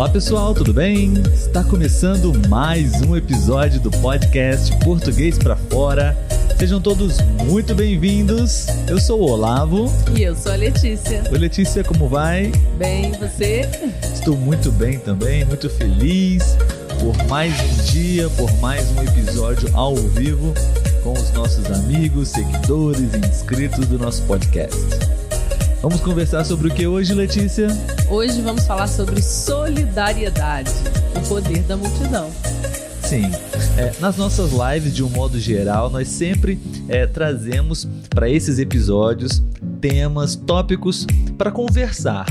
Olá pessoal, tudo bem? Está começando mais um episódio do podcast Português para Fora. Sejam todos muito bem-vindos. Eu sou o Olavo. E eu sou a Letícia. Oi Letícia, como vai? Bem, você? Estou muito bem também, muito feliz por mais um dia, por mais um episódio ao vivo com os nossos amigos, seguidores e inscritos do nosso podcast. Vamos conversar sobre o que hoje, Letícia? Hoje vamos falar sobre solidariedade, o poder da multidão. Sim, é, nas nossas lives, de um modo geral, nós sempre é, trazemos para esses episódios temas, tópicos para conversar.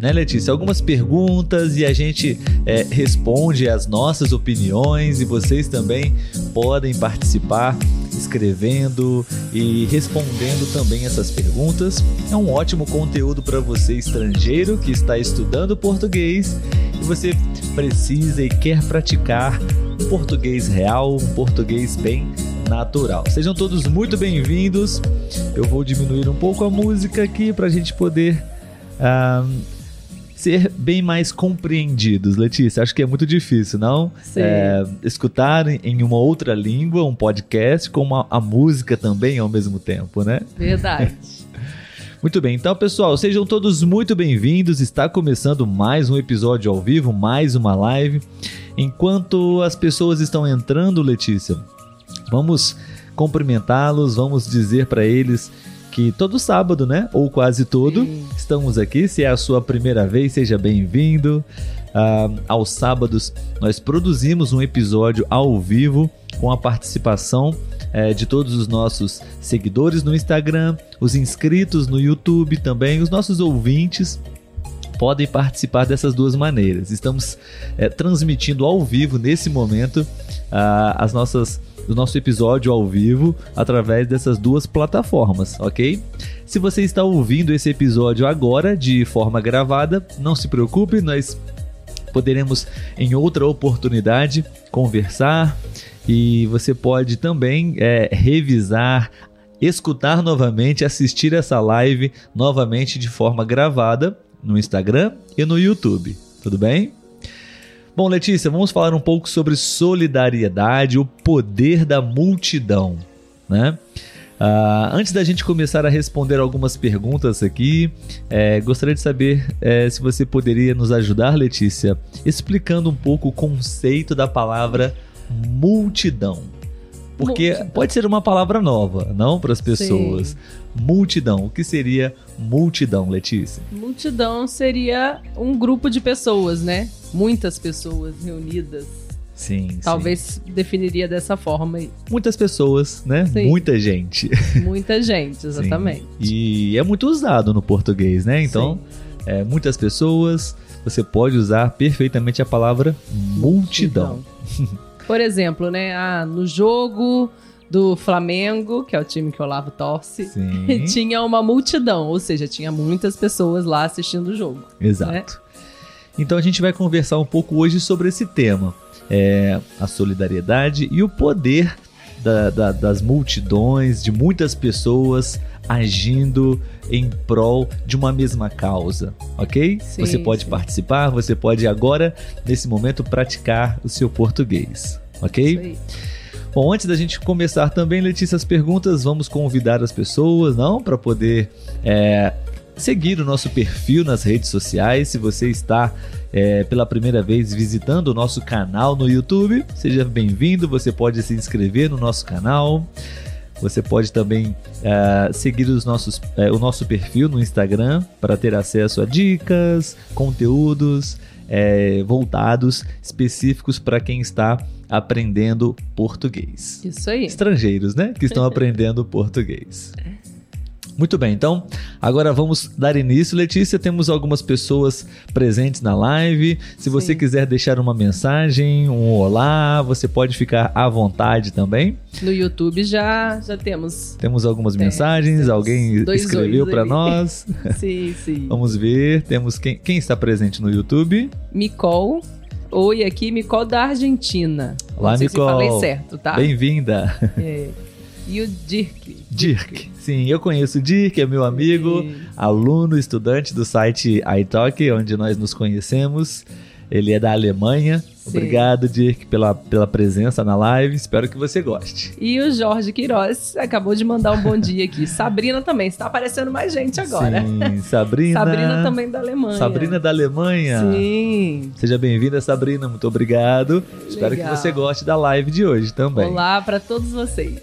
Né, Letícia? Algumas perguntas e a gente é, responde as nossas opiniões e vocês também podem participar escrevendo e respondendo também essas perguntas. É um ótimo conteúdo para você estrangeiro que está estudando português e você precisa e quer praticar um português real, um português bem natural. Sejam todos muito bem-vindos. Eu vou diminuir um pouco a música aqui para a gente poder uh, ser bem mais compreendidos, Letícia. Acho que é muito difícil, não? É, escutar em uma outra língua um podcast com a música também ao mesmo tempo, né? Verdade. Muito bem, então pessoal, sejam todos muito bem-vindos. Está começando mais um episódio ao vivo, mais uma live. Enquanto as pessoas estão entrando, Letícia, vamos cumprimentá-los, vamos dizer para eles que todo sábado, né? Ou quase todo, Sim. estamos aqui. Se é a sua primeira vez, seja bem-vindo. Uh, aos sábados, nós produzimos um episódio ao vivo com a participação eh, de todos os nossos seguidores no Instagram, os inscritos no YouTube também, os nossos ouvintes podem participar dessas duas maneiras. Estamos eh, transmitindo ao vivo nesse momento uh, as nossas do nosso episódio ao vivo através dessas duas plataformas, ok? Se você está ouvindo esse episódio agora de forma gravada, não se preocupe, nós poderemos em outra oportunidade conversar e você pode também é, revisar, escutar novamente, assistir essa live novamente de forma gravada no Instagram e no YouTube. Tudo bem? Bom, Letícia, vamos falar um pouco sobre solidariedade, o poder da multidão, né? Uh, antes da gente começar a responder algumas perguntas aqui, é, gostaria de saber é, se você poderia nos ajudar, Letícia, explicando um pouco o conceito da palavra multidão. Porque multidão. pode ser uma palavra nova, não para as pessoas. Sim. Multidão. O que seria multidão, Letícia? Multidão seria um grupo de pessoas, né? Muitas pessoas reunidas. Sim. Talvez sim. definiria dessa forma. Muitas pessoas, né? Sim. Muita gente. Muita gente, exatamente. E é muito usado no português, né? Então, é, muitas pessoas, você pode usar perfeitamente a palavra multidão. multidão. Por exemplo, né? Ah, no jogo do Flamengo, que é o time que o Olavo torce, tinha uma multidão, ou seja, tinha muitas pessoas lá assistindo o jogo. Exato. Né? Então a gente vai conversar um pouco hoje sobre esse tema, é, a solidariedade e o poder da, da, das multidões, de muitas pessoas agindo em prol de uma mesma causa, ok? Sim, você pode sim. participar, você pode agora, nesse momento, praticar o seu português, ok? Bom, antes da gente começar também, Letícia, as perguntas, vamos convidar as pessoas, não, para poder é, seguir o nosso perfil nas redes sociais. Se você está é, pela primeira vez visitando o nosso canal no YouTube, seja bem-vindo. Você pode se inscrever no nosso canal. Você pode também uh, seguir os nossos, uh, o nosso perfil no Instagram para ter acesso a dicas, conteúdos uh, voltados específicos para quem está aprendendo português. Isso aí. Estrangeiros, né? Que estão aprendendo português. Muito bem, então agora vamos dar início. Letícia, temos algumas pessoas presentes na live. Se você Sim. quiser deixar uma mensagem, um olá, você pode ficar à vontade também. No YouTube já, já temos. Temos algumas é, mensagens, temos alguém escreveu para nós. sim, sim. Vamos ver, temos quem, quem está presente no YouTube? Micol Oi, aqui, Micol da Argentina. Olá, Não sei Micol. Se falei certo, tá? Bem-vinda. É. E o Dirk. Dirk. Sim, eu conheço o Dirk, é meu amigo, Sim. aluno, estudante do site iTalk, onde nós nos conhecemos. Ele é da Alemanha. Sim. Obrigado, Dirk, pela, pela presença na live. Espero que você goste. E o Jorge Queiroz acabou de mandar um bom dia aqui. Sabrina também. Está aparecendo mais gente agora. Sim, Sabrina. Sabrina também da Alemanha. Sabrina da Alemanha. Sim. Seja bem-vinda, Sabrina. Muito obrigado. Legal. Espero que você goste da live de hoje também. Olá para todos vocês.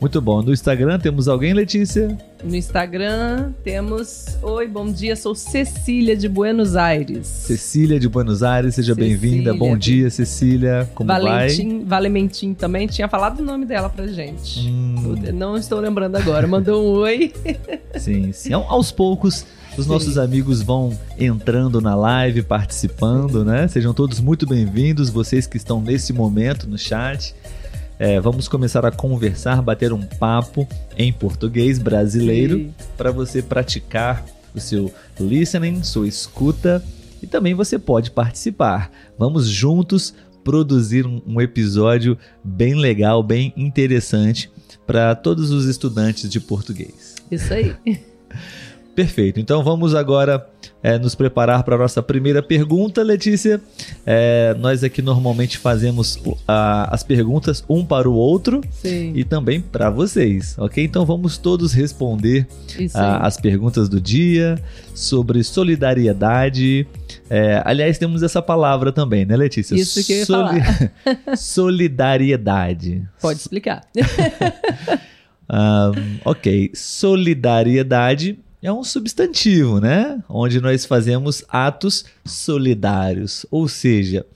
Muito bom. No Instagram temos alguém, Letícia? No Instagram temos. Oi, bom dia, sou Cecília de Buenos Aires. Cecília de Buenos Aires, seja bem-vinda. Bom dia, Cecília. Como Valentim, vai? Valementim também. Tinha falado o nome dela pra gente. Hum. Não estou lembrando agora. Mandou um oi. Sim, sim. Aos poucos. Os Sim. nossos amigos vão entrando na live, participando, né? Sejam todos muito bem-vindos, vocês que estão nesse momento no chat. É, vamos começar a conversar, bater um papo em português brasileiro para você praticar o seu listening, sua escuta e também você pode participar. Vamos juntos produzir um, um episódio bem legal, bem interessante para todos os estudantes de português. Isso aí. Perfeito. Então vamos agora é, nos preparar para a nossa primeira pergunta, Letícia. É, nós aqui normalmente fazemos a, as perguntas um para o outro Sim. e também para vocês, ok? Então vamos todos responder a, as perguntas do dia sobre solidariedade. É, aliás, temos essa palavra também, né, Letícia? Isso que eu ia Soli falar. solidariedade. Pode explicar. um, ok, solidariedade é um substantivo, né? Onde nós fazemos atos solidários, ou seja,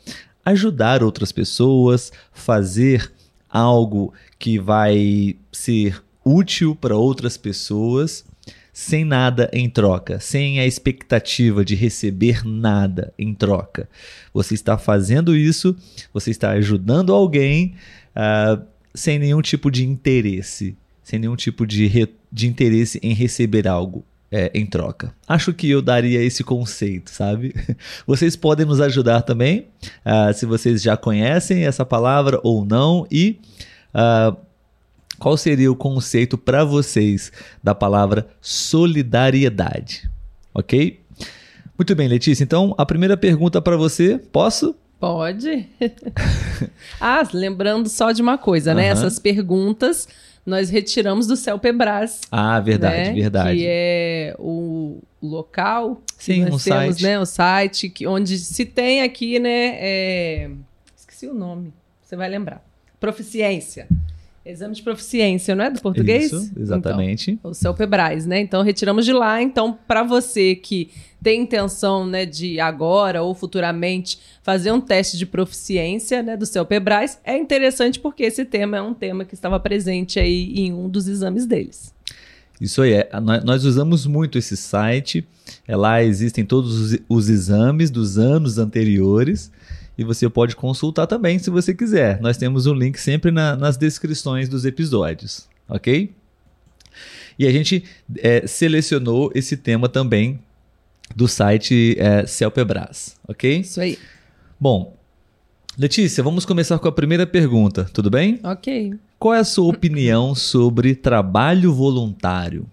ajudar outras pessoas, fazer algo que vai ser útil para outras pessoas sem nada em troca, sem a expectativa de receber nada em troca. Você está fazendo isso, você está ajudando alguém uh, sem nenhum tipo de interesse, sem nenhum tipo de, de interesse em receber algo é, em troca. Acho que eu daria esse conceito, sabe? Vocês podem nos ajudar também, uh, se vocês já conhecem essa palavra ou não, e uh, qual seria o conceito para vocês da palavra solidariedade, ok? Muito bem, Letícia. Então, a primeira pergunta para você, posso? Pode. ah, lembrando só de uma coisa, né? Essas perguntas nós retiramos do Celpebras. Ah, verdade, né? verdade. Que é o local. Sim, nós um temos, site. Né, o site que, onde se tem aqui, né? É... Esqueci o nome. Você vai lembrar. Proficiência. Exame de proficiência, não é do português? Isso, exatamente. Então, o CELPEBRAS, né? Então, retiramos de lá. Então, para você que tem intenção, né, de agora ou futuramente fazer um teste de proficiência, né, do CELPEBRAS, é interessante porque esse tema é um tema que estava presente aí em um dos exames deles. Isso aí, é. nós usamos muito esse site. É, lá existem todos os, os exames dos anos anteriores e você pode consultar também se você quiser. Nós temos o um link sempre na, nas descrições dos episódios, ok? E a gente é, selecionou esse tema também do site é, Celpebras, ok? Isso aí. Bom, Letícia, vamos começar com a primeira pergunta, tudo bem? Ok. Qual é a sua opinião sobre trabalho voluntário?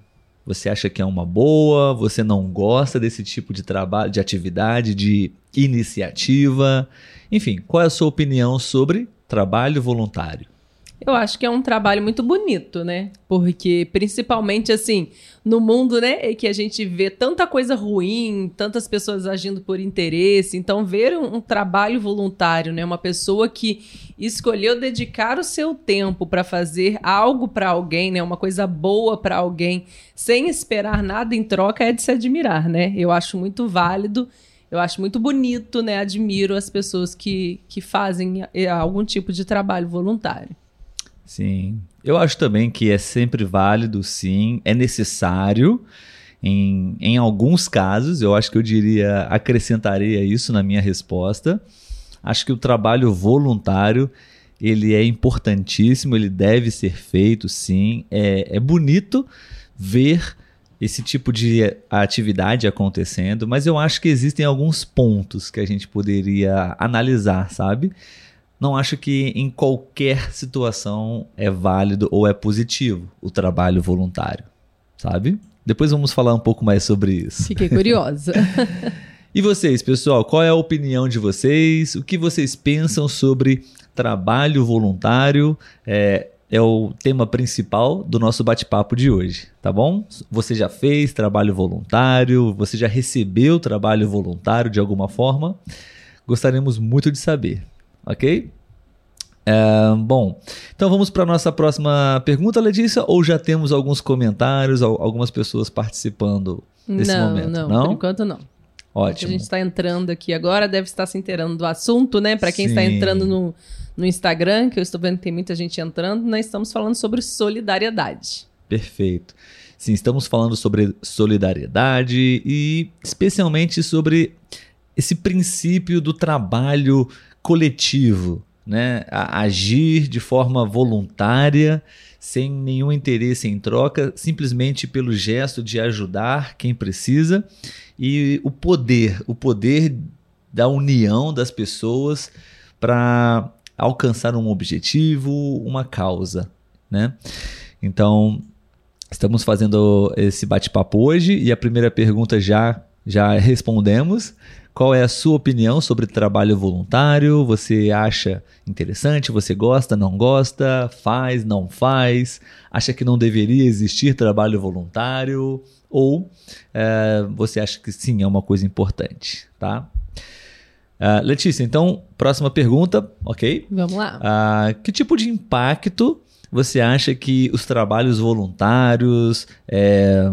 Você acha que é uma boa? Você não gosta desse tipo de trabalho, de atividade, de iniciativa? Enfim, qual é a sua opinião sobre trabalho voluntário? Eu acho que é um trabalho muito bonito, né? Porque principalmente assim, no mundo, né, que a gente vê tanta coisa ruim, tantas pessoas agindo por interesse, então ver um, um trabalho voluntário, né, uma pessoa que escolheu dedicar o seu tempo para fazer algo para alguém, né, uma coisa boa para alguém, sem esperar nada em troca é de se admirar, né? Eu acho muito válido eu acho muito bonito, né? Admiro as pessoas que, que fazem eh, algum tipo de trabalho voluntário. Sim. Eu acho também que é sempre válido, sim, é necessário. Em, em alguns casos, eu acho que eu diria, acrescentaria isso na minha resposta. Acho que o trabalho voluntário ele é importantíssimo, ele deve ser feito, sim. É, é bonito ver esse tipo de atividade acontecendo, mas eu acho que existem alguns pontos que a gente poderia analisar, sabe? Não acho que em qualquer situação é válido ou é positivo o trabalho voluntário, sabe? Depois vamos falar um pouco mais sobre isso. Fiquei curiosa. E vocês, pessoal, qual é a opinião de vocês? O que vocês pensam sobre trabalho voluntário? É, é o tema principal do nosso bate-papo de hoje, tá bom? Você já fez trabalho voluntário? Você já recebeu trabalho voluntário de alguma forma? Gostaríamos muito de saber, ok? É, bom, então vamos para a nossa próxima pergunta, Letícia, ou já temos alguns comentários, algumas pessoas participando nesse não, momento? Não, não, por enquanto não. Ótimo. A gente está entrando aqui agora, deve estar se inteirando do assunto, né? Para quem está entrando no, no Instagram, que eu estou vendo que tem muita gente entrando, nós estamos falando sobre solidariedade. Perfeito. Sim, estamos falando sobre solidariedade e especialmente sobre esse princípio do trabalho coletivo, né? A agir de forma voluntária, sem nenhum interesse em troca, simplesmente pelo gesto de ajudar quem precisa e o poder, o poder da união das pessoas para alcançar um objetivo, uma causa, né? Então, estamos fazendo esse bate-papo hoje e a primeira pergunta já já respondemos. Qual é a sua opinião sobre trabalho voluntário? Você acha interessante? Você gosta? Não gosta? Faz? Não faz? Acha que não deveria existir trabalho voluntário? Ou é, você acha que sim, é uma coisa importante, tá? Uh, Letícia, então, próxima pergunta, ok? Vamos lá. Uh, que tipo de impacto você acha que os trabalhos voluntários, é,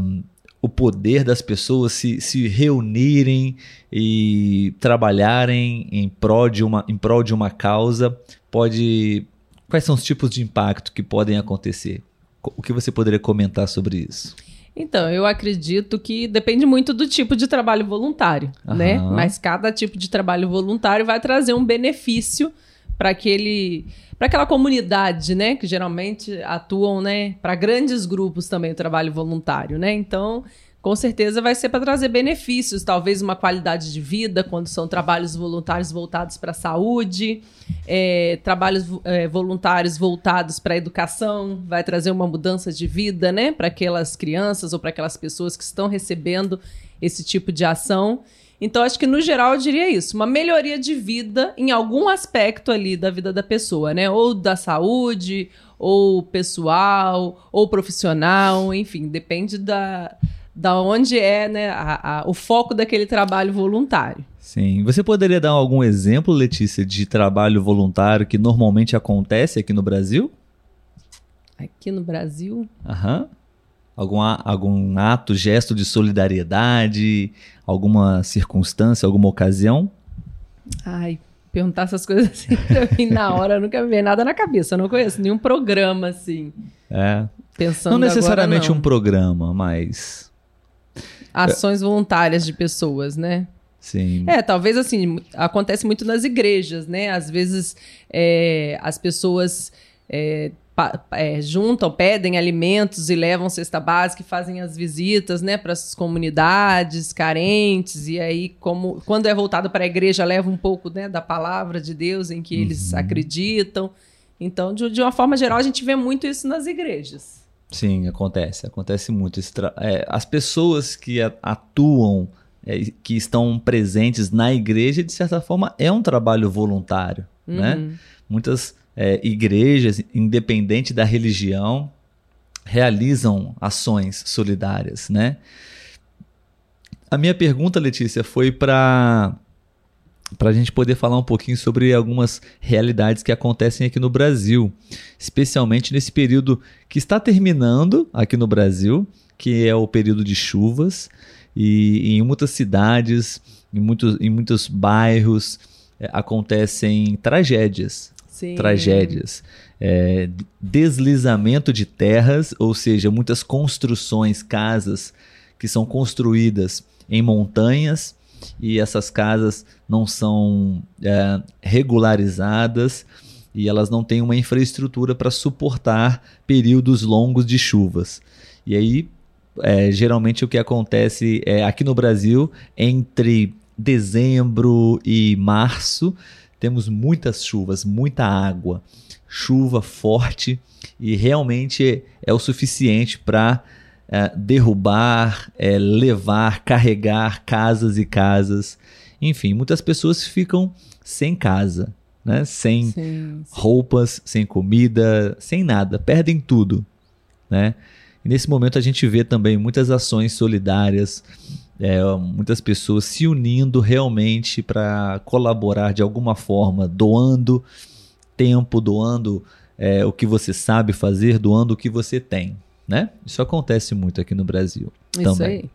o poder das pessoas se, se reunirem e trabalharem em prol, de uma, em prol de uma causa pode. Quais são os tipos de impacto que podem acontecer? O que você poderia comentar sobre isso? Então, eu acredito que depende muito do tipo de trabalho voluntário, Aham. né? Mas cada tipo de trabalho voluntário vai trazer um benefício para aquele para aquela comunidade, né, que geralmente atuam, né, para grandes grupos também o trabalho voluntário, né? Então, com certeza vai ser para trazer benefícios, talvez uma qualidade de vida, quando são trabalhos voluntários voltados para a saúde, é, trabalhos é, voluntários voltados para a educação, vai trazer uma mudança de vida, né, para aquelas crianças ou para aquelas pessoas que estão recebendo esse tipo de ação. Então, acho que no geral eu diria isso, uma melhoria de vida em algum aspecto ali da vida da pessoa, né? Ou da saúde, ou pessoal, ou profissional, enfim, depende da, da onde é né, a, a, o foco daquele trabalho voluntário. Sim. Você poderia dar algum exemplo, Letícia, de trabalho voluntário que normalmente acontece aqui no Brasil? Aqui no Brasil? Aham. Algum, algum ato, gesto de solidariedade, alguma circunstância, alguma ocasião? Ai, perguntar essas coisas assim pra mim na hora, eu nunca veio nada na cabeça. Eu não conheço nenhum programa assim. É. Pensando não necessariamente agora, não. um programa, mas ações voluntárias de pessoas, né? Sim. É, talvez assim, acontece muito nas igrejas, né? Às vezes é, as pessoas é, é, juntam, pedem alimentos e levam cesta básica e fazem as visitas, né, para as comunidades carentes. E aí, como quando é voltado para a igreja, leva um pouco né, da palavra de Deus em que eles uhum. acreditam. Então, de, de uma forma geral, a gente vê muito isso nas igrejas. Sim, acontece, acontece muito. É, as pessoas que atuam, é, que estão presentes na igreja, de certa forma, é um trabalho voluntário, né? uhum. né? Muitas é, igrejas, independente da religião, realizam ações solidárias, né? A minha pergunta, Letícia, foi para para a gente poder falar um pouquinho sobre algumas realidades que acontecem aqui no Brasil, especialmente nesse período que está terminando aqui no Brasil, que é o período de chuvas, e, em muitas cidades, em muitos, em muitos bairros, é, acontecem tragédias. Sim. Tragédias. É, deslizamento de terras, ou seja, muitas construções, casas que são construídas em montanhas e essas casas não são é, regularizadas e elas não têm uma infraestrutura para suportar períodos longos de chuvas. E aí, é, geralmente o que acontece é aqui no Brasil, entre dezembro e março, temos muitas chuvas, muita água, chuva forte e realmente é o suficiente para é, derrubar, é, levar, carregar casas e casas. Enfim, muitas pessoas ficam sem casa, né? sem sim, sim. roupas, sem comida, sem nada, perdem tudo. Né? E nesse momento a gente vê também muitas ações solidárias, é, muitas pessoas se unindo realmente para colaborar de alguma forma, doando tempo, doando é, o que você sabe fazer, doando o que você tem. Né? Isso acontece muito aqui no Brasil. Isso também. aí.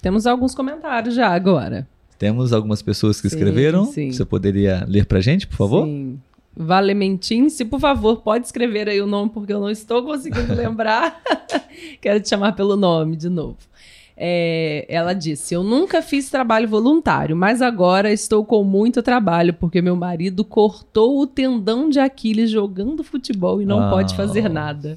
Temos alguns comentários já agora. Temos algumas pessoas que sim, escreveram. Sim. Você poderia ler pra gente, por favor? Sim. Valementin, se por favor, pode escrever aí o nome, porque eu não estou conseguindo lembrar. Quero te chamar pelo nome de novo. É, ela disse: Eu nunca fiz trabalho voluntário, mas agora estou com muito trabalho porque meu marido cortou o tendão de Aquiles jogando futebol e não ah. pode fazer nada.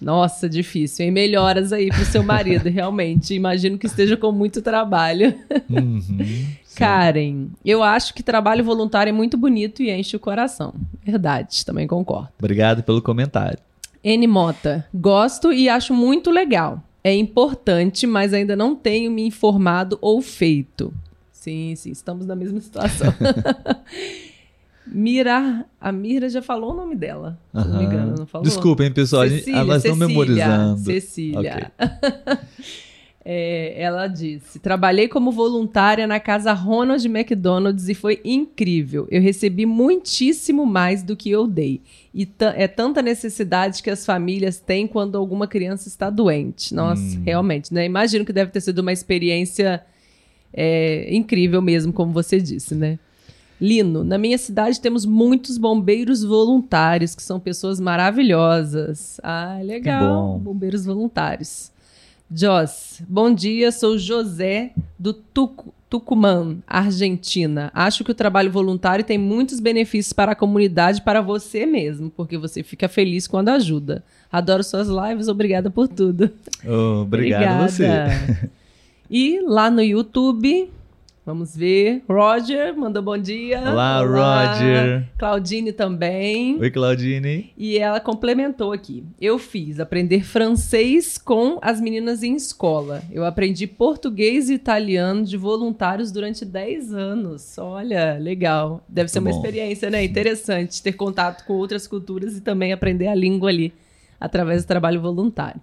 Nossa, difícil, hein? Melhoras aí pro seu marido, realmente. Imagino que esteja com muito trabalho. Uhum, Karen, eu acho que trabalho voluntário é muito bonito e enche o coração. Verdade, também concordo. Obrigado pelo comentário. N Mota, gosto e acho muito legal. É importante, mas ainda não tenho me informado ou feito. Sim, sim, estamos na mesma situação. Mira, a Mira já falou o nome dela, se não me engano, não falou? Desculpem, pessoal, Cecília, elas estão memorizando. Cecília. Okay. é, ela disse: Trabalhei como voluntária na casa Ronald McDonald's e foi incrível. Eu recebi muitíssimo mais do que eu dei. E é tanta necessidade que as famílias têm quando alguma criança está doente. Nossa, hum. realmente, né? Imagino que deve ter sido uma experiência é, incrível mesmo, como você disse, né? Lino, na minha cidade temos muitos bombeiros voluntários, que são pessoas maravilhosas. Ah, legal. Bombeiros voluntários. Joss, bom dia, sou José do Tuc Tucumã, Argentina. Acho que o trabalho voluntário tem muitos benefícios para a comunidade para você mesmo, porque você fica feliz quando ajuda. Adoro suas lives, obrigada por tudo. Oh, obrigado obrigada. você. E lá no YouTube, Vamos ver. Roger mandou bom dia. Olá, Olá, Roger. Claudine também. Oi, Claudine. E ela complementou aqui. Eu fiz aprender francês com as meninas em escola. Eu aprendi português e italiano de voluntários durante 10 anos. Olha, legal. Deve ser uma bom. experiência, né? Interessante ter contato com outras culturas e também aprender a língua ali através do trabalho voluntário.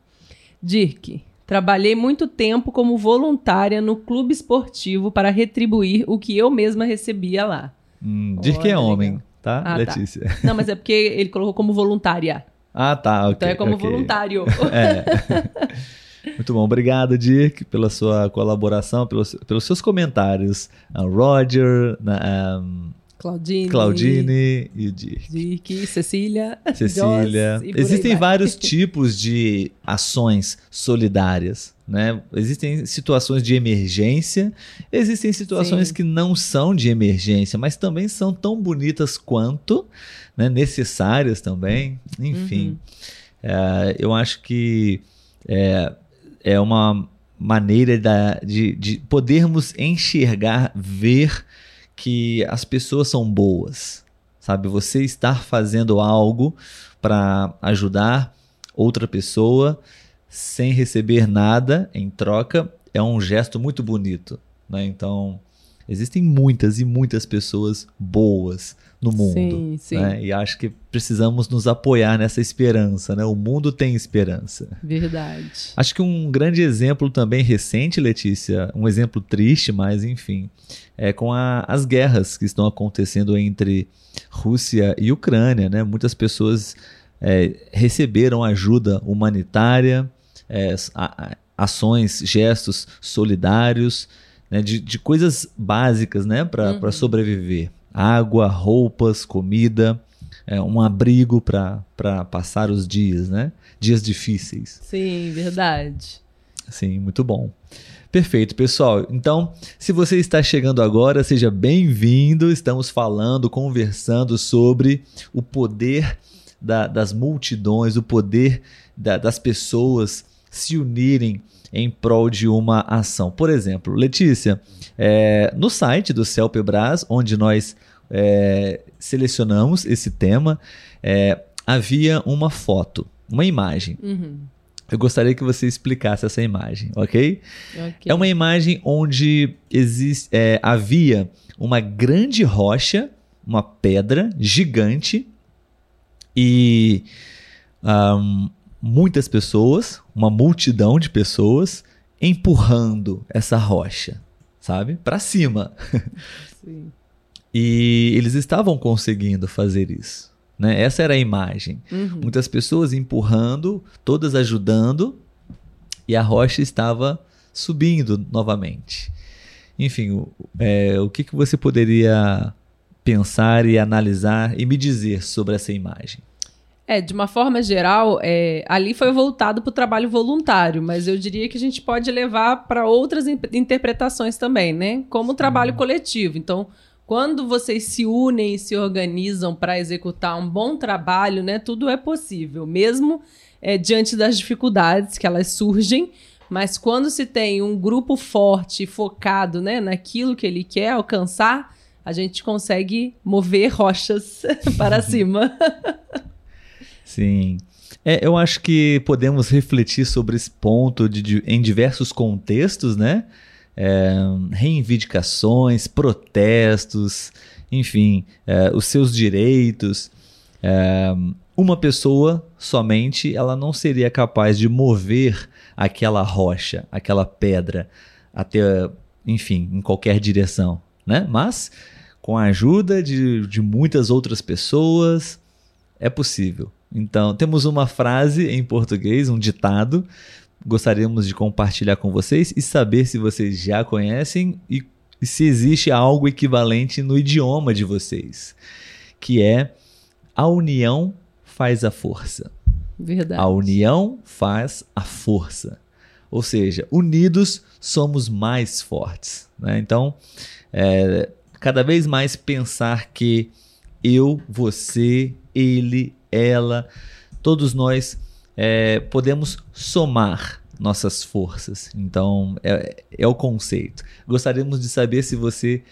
Dirk, Trabalhei muito tempo como voluntária no clube esportivo para retribuir o que eu mesma recebia lá. Hum, diz que é homem, tá, ah, tá. Letícia? Tá. Não, mas é porque ele colocou como voluntária. Ah, tá, ok. Então é como okay. voluntário. É. Muito bom, obrigado, Dirk, pela sua colaboração, pelos, pelos seus comentários. Uh, Roger, um, Claudine. Claudine e o Dirk. Dirk, Cecília. Cecília. Existem vários tipos de ações solidárias. Né? Existem situações de emergência, existem situações Sim. que não são de emergência, mas também são tão bonitas quanto, né? necessárias também. Enfim, uhum. é, eu acho que é, é uma maneira da, de, de podermos enxergar, ver que as pessoas são boas, sabe? Você estar fazendo algo para ajudar outra pessoa sem receber nada em troca é um gesto muito bonito, né? Então, existem muitas e muitas pessoas boas no mundo. Sim, sim. Né? E acho que precisamos nos apoiar nessa esperança. Né? O mundo tem esperança. Verdade. Acho que um grande exemplo também recente, Letícia, um exemplo triste, mas enfim, é com a, as guerras que estão acontecendo entre Rússia e Ucrânia. Né? Muitas pessoas é, receberam ajuda humanitária, é, a, ações, gestos solidários, né? de, de coisas básicas né? para uhum. sobreviver água, roupas, comida, é, um abrigo para passar os dias, né? Dias difíceis. Sim, verdade. Sim, muito bom. Perfeito, pessoal. Então, se você está chegando agora, seja bem-vindo. Estamos falando, conversando sobre o poder da, das multidões, o poder da, das pessoas se unirem em prol de uma ação. Por exemplo, Letícia, é, no site do Celpebras, onde nós é, selecionamos esse tema, é, havia uma foto, uma imagem. Uhum. Eu gostaria que você explicasse essa imagem, ok? Ok. É uma imagem onde existe, é, havia uma grande rocha, uma pedra gigante e ahm, muitas pessoas, uma multidão de pessoas empurrando essa rocha, sabe? Para cima. Sim. E eles estavam conseguindo fazer isso. Né? Essa era a imagem. Uhum. Muitas pessoas empurrando, todas ajudando, e a rocha estava subindo novamente. Enfim, o, é, o que, que você poderia pensar e analisar e me dizer sobre essa imagem? É, de uma forma geral, é, ali foi voltado para o trabalho voluntário, mas eu diria que a gente pode levar para outras in- interpretações também, né? Como o trabalho coletivo. Então, quando vocês se unem e se organizam para executar um bom trabalho, né? Tudo é possível, mesmo é, diante das dificuldades que elas surgem. Mas quando se tem um grupo forte, focado, né, naquilo que ele quer alcançar, a gente consegue mover rochas para cima. Sim. É, eu acho que podemos refletir sobre esse ponto de- de- em diversos contextos, né? É, reivindicações, protestos, enfim, é, os seus direitos. É, uma pessoa somente ela não seria capaz de mover aquela rocha, aquela pedra até, enfim, em qualquer direção, né? Mas com a ajuda de, de muitas outras pessoas é possível. Então, temos uma frase em português, um ditado. Gostaríamos de compartilhar com vocês e saber se vocês já conhecem e, e se existe algo equivalente no idioma de vocês, que é a união faz a força. Verdade. A união faz a força. Ou seja, unidos somos mais fortes. né? Então, é, cada vez mais pensar que eu, você, ele, ela, todos nós é, podemos somar nossas forças. Então, é, é o conceito. Gostaríamos de saber se você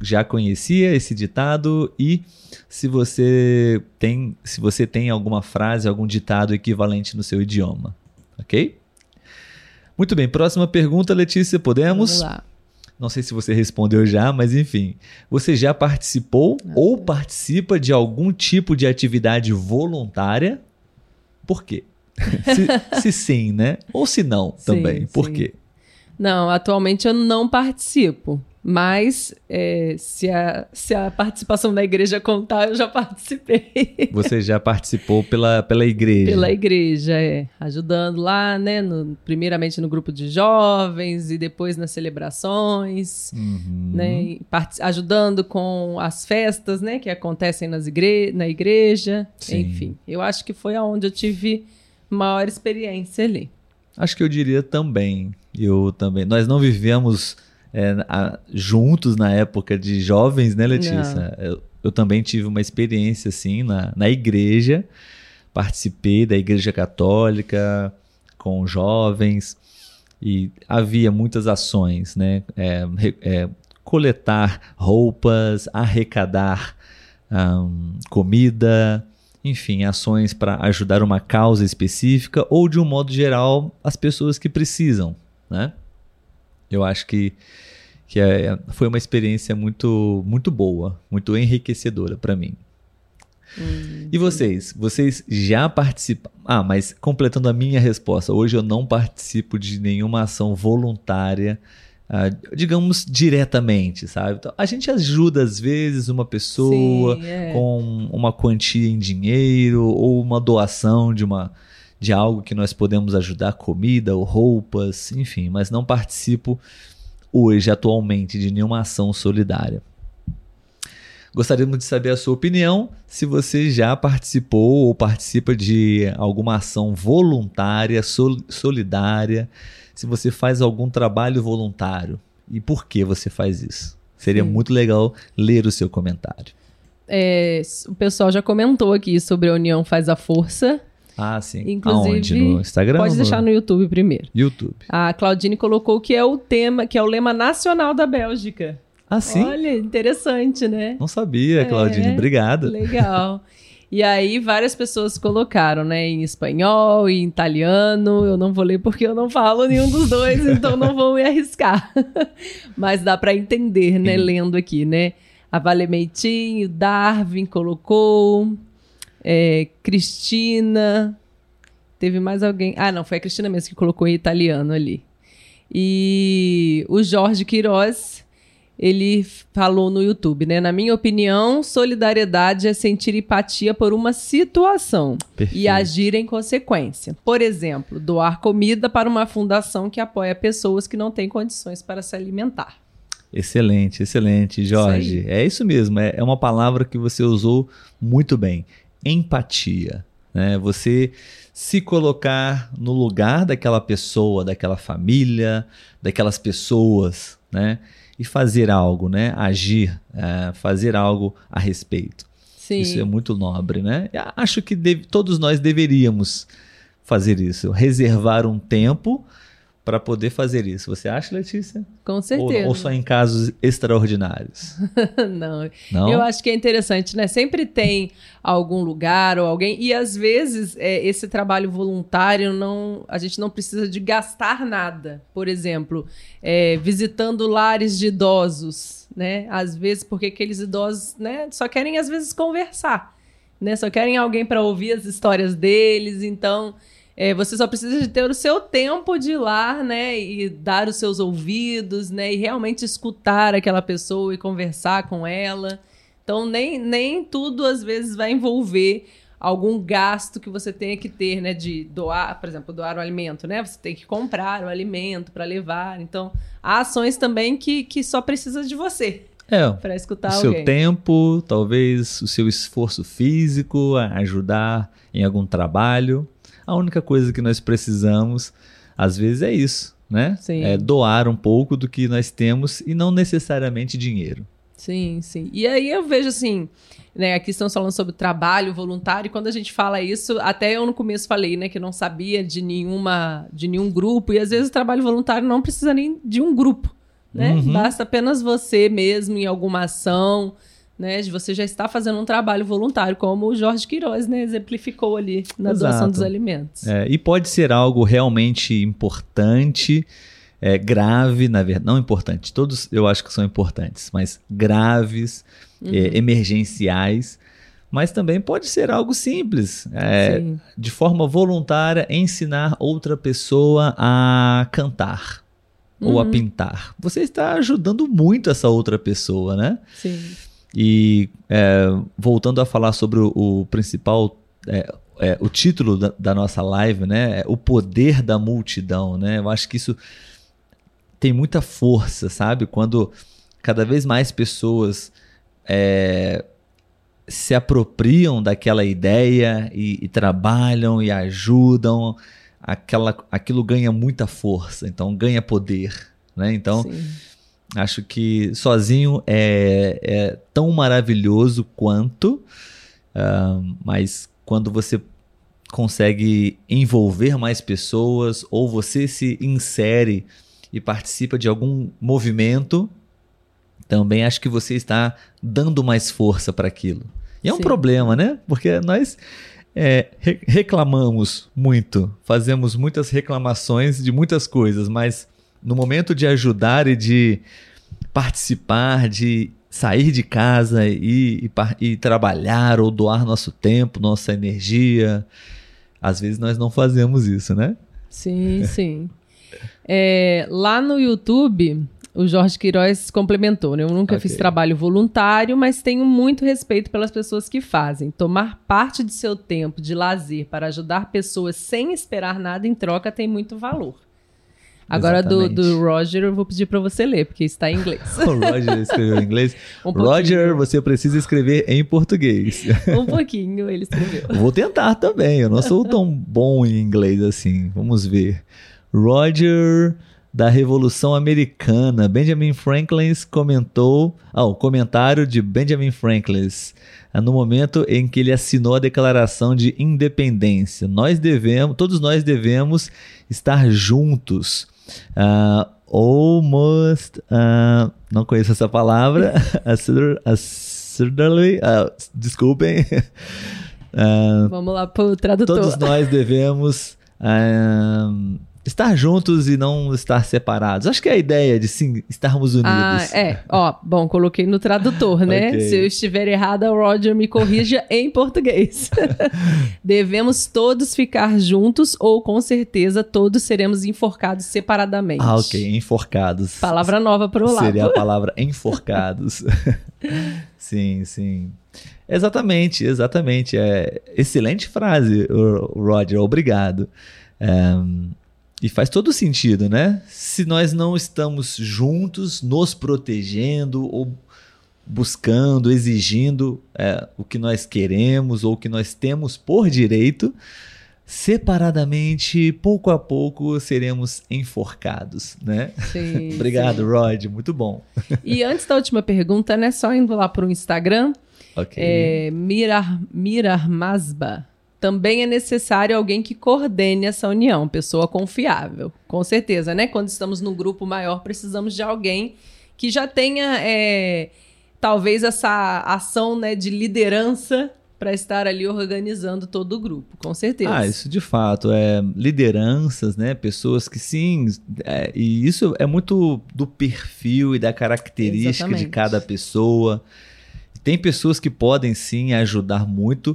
já conhecia esse ditado e se você tem, se você tem alguma frase, algum ditado equivalente no seu idioma, ok? Muito bem, próxima pergunta, Letícia, podemos? Vamos lá. Não sei se você respondeu já, mas enfim. Você já participou ou participa de algum tipo de atividade voluntária? Por quê? Se, se sim, né? Ou se não Sim, também. Por sim. quê? Não, atualmente eu não participo. Mas é, se, a, se a participação da igreja contar, eu já participei. Você já participou pela, pela igreja? Pela igreja, é. Ajudando lá, né? no- primeiramente no grupo de jovens e depois nas celebrações. Uhum. Né, parti- ajudando com as festas, né, que acontecem nas igre na igreja, Sim. enfim. Eu acho que foi aonde eu tive maior experiência ali. Acho que eu diria também. Eu também. Nós não vivemos é, a- juntos na época de jovens, né, Letícia? Eu, eu também tive uma experiência assim na, na igreja. Participei da igreja católica com jovens e havia muitas ações, né? É, é, coletar roupas, arrecadar ahn, comida, enfim, ações para ajudar uma causa específica ou, de um modo geral, as pessoas que precisam, né? Eu acho que, que é- foi uma experiência muito, muito boa, muito enriquecedora para mim. E vocês? Vocês já participam? Ah, mas completando a minha resposta, hoje eu não participo de nenhuma ação voluntária, ah, digamos diretamente, sabe? Então, a gente ajuda às vezes uma pessoa Sim, é. com uma quantia em dinheiro ou uma doação de uma de algo que nós podemos ajudar, comida ou roupas, enfim, mas não participo hoje atualmente de nenhuma ação solidária. Gostaríamos de saber a sua opinião, se você já participou ou participa de alguma ação voluntária, sol- solidária, se você faz algum trabalho voluntário e por que você faz isso. Seria Sim. muito legal ler o seu comentário. É, o pessoal já comentou aqui sobre a união faz a força. Ah, sim. Inclusive, Aonde? No Instagram? Pode deixar no YouTube primeiro. YouTube. A Claudine colocou que é o tema, que é o lema nacional da Bélgica. Ah, sim? Olha, interessante, né? Não sabia, Claudine. É. Obrigado. Legal. E aí várias pessoas colocaram, né, em espanhol e em italiano. Eu não vou ler porque eu não falo nenhum dos dois, então não vou me arriscar. Mas dá para entender, né, lendo aqui, né? A Vale Meitinho, Darwin colocou, é, Cristina, teve mais alguém. Ah, não, foi a Cristina mesmo que colocou em italiano ali. E o Jorge Queiroz ele falou no YouTube, né? Na minha opinião, solidariedade é sentir empatia por uma situação Perfeito. e agir em consequência. Por exemplo, doar comida para uma fundação que apoia pessoas que não têm condições para se alimentar. Excelente, excelente, Jorge. Isso é isso mesmo, é, é uma palavra que você usou muito bem. Empatia. Né? Você se colocar no lugar daquela pessoa, daquela família, daquelas pessoas, né? E fazer algo, né? Agir, é, fazer algo a respeito. Sim. Isso é muito nobre, né? Acho que deve, todos nós deveríamos fazer isso, reservar um tempo para poder fazer isso. Você acha, Letícia? Com certeza. Ou, ou só em casos extraordinários? não. não. Eu acho que é interessante, né? Sempre tem algum lugar ou alguém e às vezes é, esse trabalho voluntário não, a gente não precisa de gastar nada. Por exemplo, é, visitando lares de idosos, né? Às vezes porque aqueles idosos, né? Só querem às vezes conversar, né? Só querem alguém para ouvir as histórias deles. Então é, você só precisa de ter o seu tempo de ir lá, né? E dar os seus ouvidos, né? E realmente escutar aquela pessoa e conversar com ela. Então, nem, nem tudo às vezes vai envolver algum gasto que você tenha que ter, né? De doar, por exemplo, doar o alimento, né? Você tem que comprar o alimento para levar. Então, há ações também que, que só precisa de você. É, para escutar o alguém. seu tempo, talvez o seu esforço físico, ajudar em algum trabalho. A única coisa que nós precisamos, às vezes, é isso, né? Sim. É doar um pouco do que nós temos e não necessariamente dinheiro. Sim, sim. E aí eu vejo assim, né? Aqui estamos falando sobre trabalho voluntário. E quando a gente fala isso, até eu no começo falei, né, que não sabia de nenhuma, de nenhum grupo. E às vezes o trabalho voluntário não precisa nem de um grupo, né? Uhum. Basta apenas você mesmo em alguma ação né, de você já estar fazendo um trabalho voluntário, como o Jorge Queiroz né, exemplificou ali na Exato. doação dos alimentos. É, e pode ser algo realmente importante, é, grave, na verdade, não importante, todos eu acho que são importantes, mas graves, uhum. é, emergenciais, mas também pode ser algo simples, é, de forma voluntária, ensinar outra pessoa a cantar. Uhum. Ou a uhum. pintar. Você está ajudando muito essa outra pessoa, né? Sim. E é, voltando a falar sobre o, o principal, é, é, o título da, da, nossa live, né? É o poder da multidão, né? Eu acho que isso tem muita força, sabe? Quando cada vez mais pessoas é, se apropriam daquela ideia e, e, trabalham e ajudam, aquela, aquilo ganha muita força, então ganha poder, né? Então Sim Acho que sozinho é, é tão maravilhoso quanto, uh, mas quando você consegue envolver mais pessoas ou você se insere e participa de algum movimento, também acho que você está dando mais força para aquilo. E é um Sim. problema, né? Porque nós é, re reclamamos muito, fazemos muitas reclamações de muitas coisas, mas no momento de ajudar e de participar, de sair de casa e, e, e, trabalhar ou doar nosso tempo, nossa energia. Às vezes nós não fazemos isso, né? Sim, sim. É, lá no YouTube, o Jorge Queiroz complementou, né? Eu nunca okay. fiz trabalho voluntário, mas tenho muito respeito pelas pessoas que fazem. Tomar parte de seu tempo de lazer para ajudar pessoas sem esperar nada em troca tem muito valor. Agora do, do, Roger eu vou pedir para você ler, porque está em inglês. o Roger escreveu em inglês. Um Roger, você precisa escrever em português. Um pouquinho ele escreveu. Vou tentar também, eu não sou tão bom em inglês assim. Vamos ver. Roger da Revolução Americana. Benjamin Franklin comentou. Ah, o comentário de Benjamin Franklin ah, no momento em que ele assinou a Declaração de Independência. Nós devemos, todos nós devemos estar juntos Uh, almost. Uh, não conheço essa palavra. Assertly. Uh, desculpem. Uh, Vamos lá pro tradutor. Todos nós devemos uh, estar juntos e não estar separados. Acho que é a ideia de sim estarmos unidos. Ah, é. Ó, bom, coloquei no tradutor, né? okay. Se eu estiver errada, o Roger me corrija em português. Devemos todos ficar juntos ou com certeza todos seremos enforcados separadamente. Ah, ok, enforcados. Palavra nova para o lado. Seria a palavra enforcados. sim, sim. Exatamente, exatamente. É excelente frase, Roger. Obrigado. É, e faz todo sentido, né? Se nós não estamos juntos, nos protegendo ou buscando, exigindo é, o que nós queremos ou o que nós temos por direito, separadamente, pouco a pouco, seremos enforcados, né? Sim, Obrigado, sim. Rod, muito bom. E antes da última pergunta, né? Só indo lá para o Instagram, okay. é, Mirar, Mirar Masba também é necessário alguém que coordene essa união, pessoa confiável. Com certeza, né? Quando estamos num grupo maior, precisamos de alguém que já tenha, é, talvez, essa ação né, de liderança para estar ali organizando todo o grupo, com certeza. Ah, isso de fato é lideranças, né? Pessoas que sim, é, e isso é muito do perfil e da característica Exatamente. de cada pessoa. Tem pessoas que podem sim ajudar muito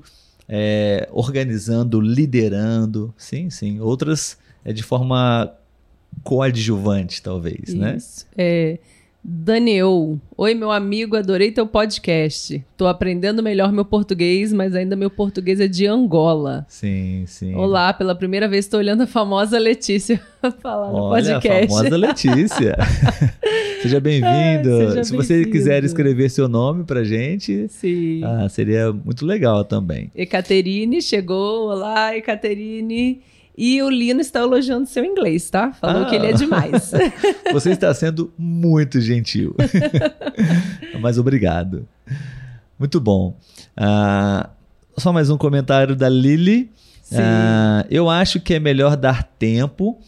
é, organizando, liderando, sim, sim. Outras é de forma coadjuvante, talvez, né? Isso. né? É, Daniel, oi meu amigo, adorei teu podcast. Tô aprendendo melhor meu português, mas ainda meu português é de Angola. Sim, sim. Olá, pela primeira vez estou olhando a famosa Letícia falar no Olha, podcast. A famosa Letícia. seja bem-vindo. Se bem você quiser escrever seu nome pra gente, sim. Ah, seria muito legal também. Ecaterine chegou. Olá, Ecaterine. E o Lino está elogiando seu inglês, tá? Falou ah, que ele é demais. Você está sendo muito gentil. Mas obrigado. Muito bom. Uh, só mais um comentário da Lili. Uh, eu acho que é melhor dar tempo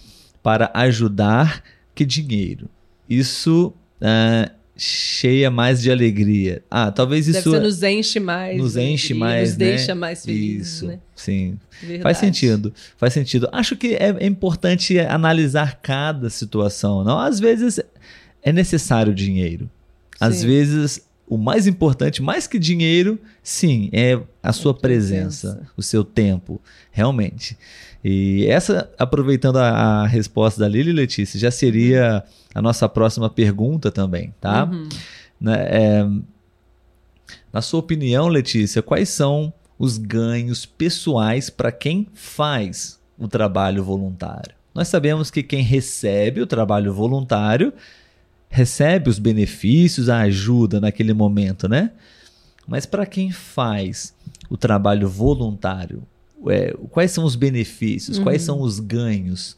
para ajudar que dinheiro. Isso uh, cheia mais de alegria. Ah, talvez isso. Deve ser, nos enche mais. Nos enche mais. Nos né? deixa mais felizes. Isso, né? sim. Verdade. Faz sentido. Faz sentido. Acho que é, é importante analisar cada situação. Não, às vezes é necessário dinheiro. Às sim. vezes o mais importante, mais que dinheiro, sim, é a sua presença, presença, o seu tempo, realmente. E essa, aproveitando a, a resposta da Lili Letícia, já seria a nossa próxima pergunta também, tá? Uhum. Né, é, na sua opinião, Letícia, quais são os ganhos pessoais para quem faz o trabalho voluntário? Nós sabemos que quem recebe o trabalho voluntário recebe os benefícios, a ajuda naquele momento, né? Mas para quem faz o trabalho voluntário, é, quais são os benefícios, uhum. quais são os ganhos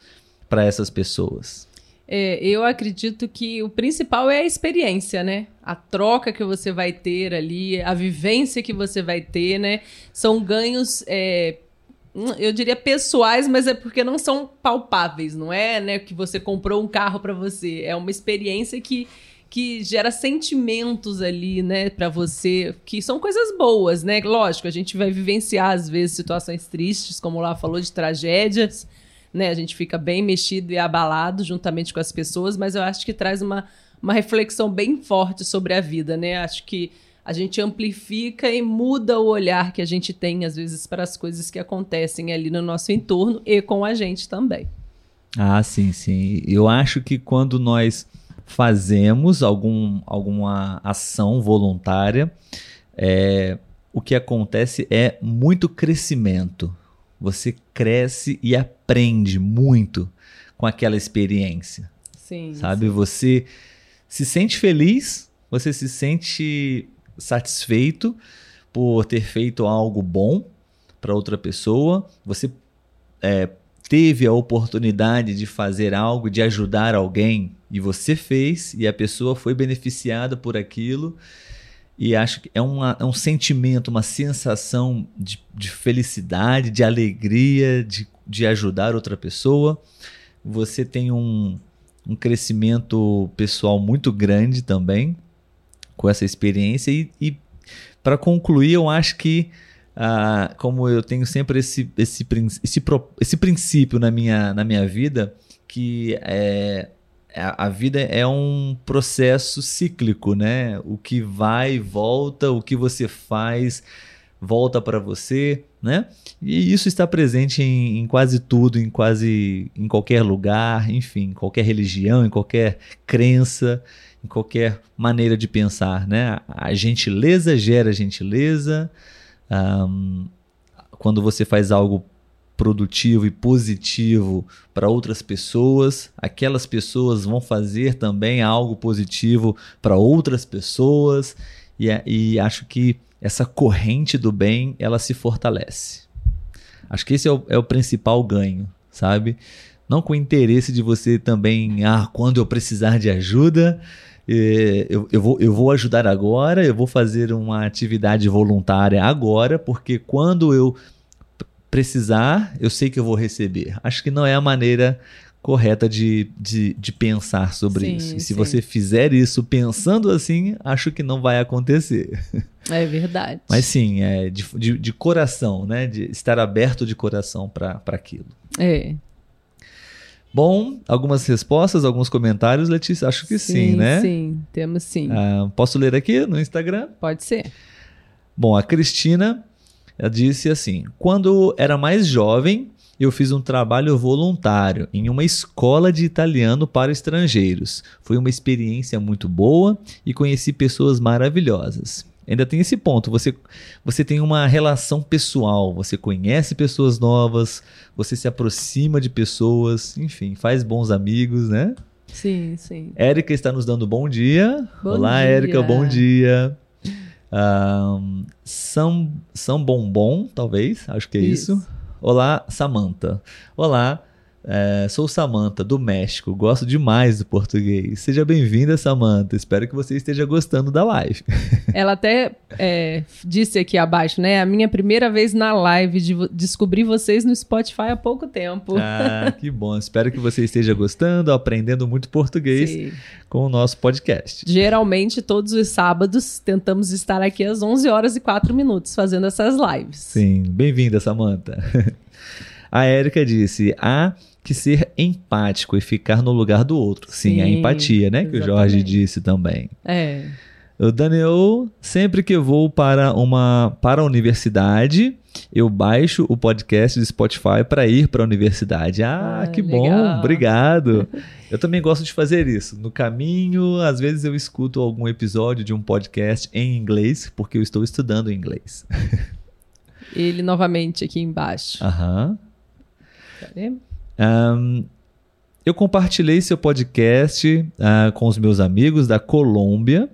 para essas pessoas? É, eu acredito que o principal é a experiência, né? A troca que você vai ter ali, a vivência que você vai ter, né? São ganhos, é, hum, eu diria pessoais, mas é porque não são palpáveis, não é, né? Que você comprou um carro para você, é uma experiência que que gera sentimentos ali, né, para você, que são coisas boas, né? Lógico, a gente vai vivenciar às vezes situações tristes, como lá falou de tragédias, né? A gente fica bem mexido e abalado juntamente com as pessoas, mas eu acho que traz uma, uma reflexão bem forte sobre a vida, né? Acho que a gente amplifica e muda o olhar que a gente tem, às vezes, para as coisas que acontecem ali no nosso entorno e com a gente também. Ah, sim, sim. Eu acho que quando nós fazemos algum, alguma ação voluntária, é, o que acontece é muito crescimento. Você cresce e aprende muito com aquela experiência. Sim. Sabe? Sim. Você se sente feliz, você se sente satisfeito por ter feito algo bom para outra pessoa, você é, teve a oportunidade de fazer algo, de ajudar alguém, e você fez, e a pessoa foi beneficiada por aquilo. E acho que é, uma, é um sentimento, uma sensação de, de felicidade, de alegria, de, de ajudar outra pessoa. Você tem um, um crescimento pessoal muito grande também com essa experiência. E, e para concluir, eu acho que ah, como eu tenho sempre esse, esse, esse, esse princípio na minha, na minha vida, que é, a, vida é um processo cíclico, né? O que vai, volta, o que você faz, volta para você, né? E isso está presente em, em, quase tudo, em quase em qualquer lugar, enfim, em qualquer religião, em qualquer crença, em qualquer maneira de pensar, né? A gentileza gera gentileza, um, quando você faz algo produtivo e positivo para outras pessoas, aquelas pessoas vão fazer também algo positivo para outras pessoas e, e, acho que essa corrente do bem ela se fortalece. Acho que esse é o, é o principal ganho, sabe? Não com o interesse de você também, ah, quando eu precisar de ajuda, eu, eu, vou, eu vou ajudar agora, eu vou fazer uma atividade voluntária agora, porque quando eu precisar, eu sei que eu vou receber. Acho que não é a maneira correta de, de, de pensar sobre sim, isso. E se sim. você fizer isso pensando assim, acho que não vai acontecer. É verdade. Mas sim, é de, de, de coração, né? De estar aberto de coração para aquilo. É. Bom, algumas respostas, alguns comentários, Letícia? Acho que sim, sim né? Sim, temos sim. Ah, posso ler aqui no Instagram? Pode ser. Bom, a Cristina disse assim: Quando era mais jovem, eu fiz um trabalho voluntário em uma escola de italiano para estrangeiros. Foi uma experiência muito boa e conheci pessoas maravilhosas. Ainda tem esse ponto. Você, você tem uma relação pessoal, você conhece pessoas novas, você se aproxima de pessoas, enfim, faz bons amigos, né? Sim, sim. Érica está nos dando bom dia. Bom Olá, dia. Érica, bom dia. Um, São, São Bombom, talvez, acho que é isso. isso. Olá, Samantha. Olá, é, sou Samantha, do México. Gosto demais do português. Seja bem-vinda, Samantha. Espero que você esteja gostando da live. Ela até é, disse aqui abaixo, né? A minha primeira vez na live de descobrir vocês no Spotify há pouco tempo. Ah, que bom. Espero que você esteja gostando, aprendendo muito português Sim. com o nosso podcast. Geralmente, todos os sábados, tentamos estar aqui às 11 horas e 4 minutos fazendo essas lives. Sim, bem-vinda, Samantha. A Érica disse: há que ser empático e ficar no lugar do outro. Sim, Sim a empatia, né? Exatamente. Que o Jorge disse também. É. O Daniel, sempre que eu vou para uma para a universidade, eu baixo o podcast do Spotify para ir para a universidade. Ah, ah que legal. bom, obrigado. Eu também gosto de fazer isso. No caminho, às vezes eu escuto algum episódio de um podcast em inglês, porque eu estou estudando inglês. Ele novamente aqui embaixo. Aham. Um, eu compartilhei seu podcast uh, com os meus amigos da Colômbia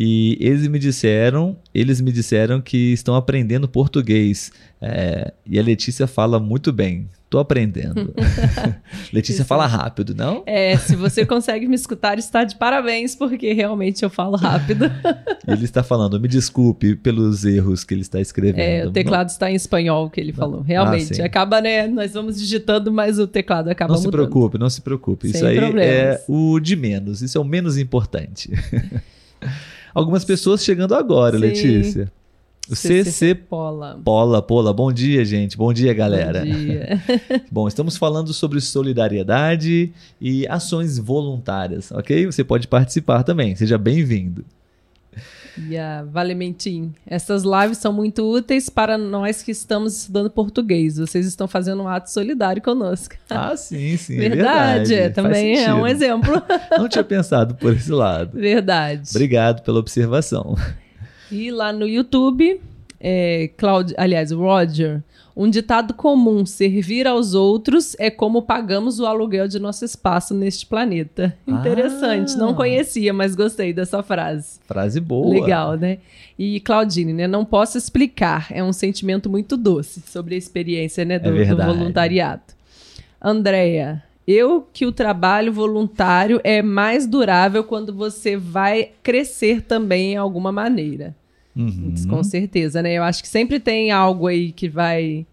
e eles me disseram, eles me disseram que estão aprendendo português. É, e a Letícia fala muito bem. Tô aprendendo. Letícia fala rápido, não? É, se você consegue me escutar, está de parabéns, porque realmente eu falo rápido. ele está falando, me desculpe pelos erros que ele está escrevendo. É, o teclado não. está em espanhol, que ele falou. Realmente, ah, acaba, né? Nós vamos digitando, mas o teclado acaba Não mudando. se preocupe, não se preocupe. Sem isso aí problemas. é o de menos, isso é o menos importante. Algumas pessoas chegando agora, Sim. Letícia. O CC, CC Pola. Pola, Pola. Bom dia, gente. Bom dia, galera. Bom dia. Bom, estamos falando sobre solidariedade e ações voluntárias, ok? Você pode participar também. Seja bem-vindo. Yeah, Valementim. Essas lives são muito úteis para nós que estamos estudando português. Vocês estão fazendo um ato solidário conosco. Ah, sim, sim. Verdade. É verdade. também é um exemplo. Não tinha pensado por esse lado. Verdade. Obrigado pela observação. E lá no YouTube, é, Claudio, aliás, Roger, um ditado comum: servir aos outros é como pagamos o aluguel de nosso espaço neste planeta. Interessante, ah. não conhecia, mas gostei dessa frase. Frase boa. Legal, né? E Claudine, né? Não posso explicar, é um sentimento muito doce sobre a experiência né, do, é do voluntariado. Andréia, eu que o trabalho voluntário é mais durável quando você vai crescer também em alguma maneira. Uhum. Com certeza, né? Eu acho que sempre tem algo aí que vai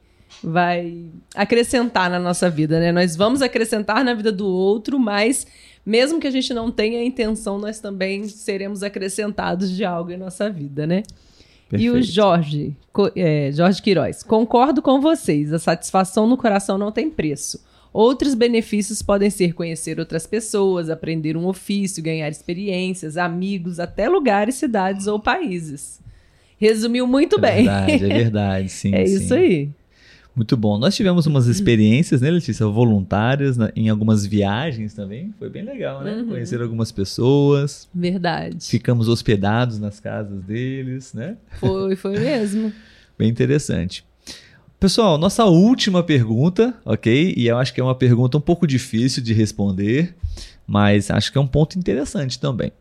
vai acrescentar na nossa vida, né? Nós vamos acrescentar na vida do outro, mas mesmo que a gente não tenha a intenção, nós também seremos acrescentados de algo em nossa vida, né? E o Jorge, é, Jorge Queiroz. Concordo com vocês. A satisfação no coração não tem preço. Outros benefícios podem ser conhecer outras pessoas, aprender um ofício, ganhar experiências, amigos, até lugares, cidades ou países. Resumiu muito é bem. Verdade, é verdade, sim. é sim. isso aí. Muito bom. Nós tivemos umas experiências, né, Letícia, voluntárias na, em algumas viagens também. Foi bem legal, né? Uhum. Conhecer algumas pessoas. Verdade. Ficamos hospedados nas casas deles, né? Foi, foi mesmo. bem interessante. Pessoal, nossa última pergunta, ok? E eu acho que é uma pergunta um pouco difícil de responder, mas acho que é um ponto interessante também.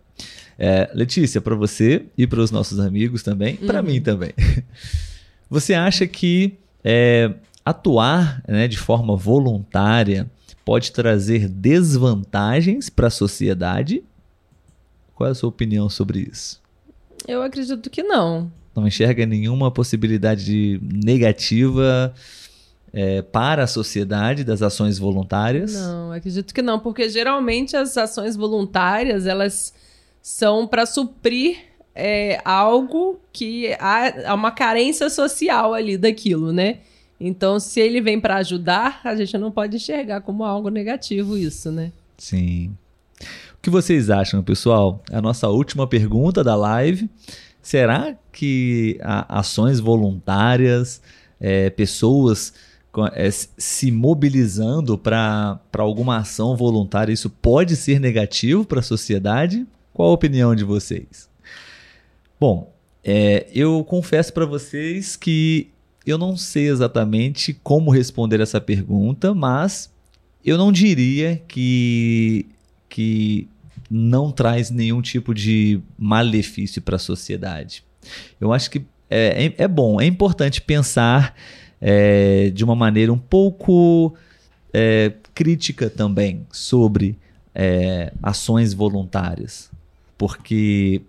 É, Letícia, para você e para os nossos amigos também, para uhum. mim também. Você acha que é, atuar né, de forma voluntária pode trazer desvantagens para a sociedade? Qual é a sua opinião sobre isso? Eu acredito que não. Não enxerga nenhuma possibilidade negativa é, para a sociedade das ações voluntárias? Não, acredito que não, porque geralmente as ações voluntárias elas são para suprir é, algo que há, há uma carência social ali daquilo, né? Então, se ele vem para ajudar, a gente não pode enxergar como algo negativo isso, né? Sim. O que vocês acham, pessoal? A nossa última pergunta da live. Será que ações voluntárias, é, pessoas é, se mobilizando para alguma ação voluntária, isso pode ser negativo para a sociedade? Qual a opinião de vocês? Bom, é, eu confesso para vocês que eu não sei exatamente como responder essa pergunta, mas eu não diria que, que não traz nenhum tipo de malefício para a sociedade. Eu acho que é, é, é bom, é importante pensar é, de uma maneira um pouco é, crítica também sobre é, ações voluntárias, porque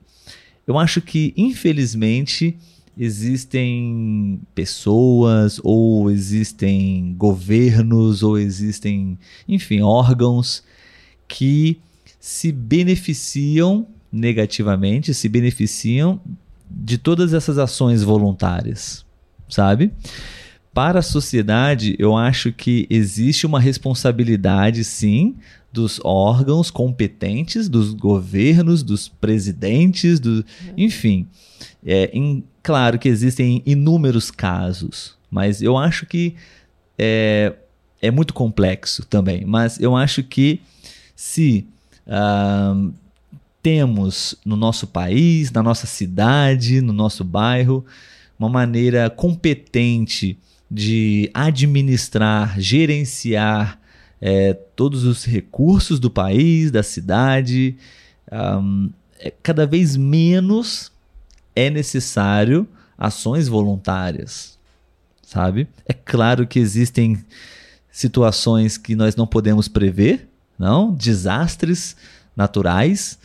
eu acho que, infelizmente, existem pessoas, ou existem governos, ou existem, enfim, órgãos que se beneficiam negativamente, se beneficiam de todas essas ações voluntárias, sabe? Para a sociedade, eu acho que existe uma responsabilidade, sim, dos órgãos competentes, dos governos, dos presidentes, do, enfim. É, em, claro que existem inúmeros casos, mas eu acho que é, é muito complexo também. Mas eu acho que se uh, temos no nosso país, na nossa cidade, no nosso bairro, uma maneira competente de administrar, gerenciar é, todos os recursos do país, da cidade. Um, é, cada vez menos é necessário ações voluntárias, sabe? É claro que existem situações que nós não podemos prever, não? Desastres naturais,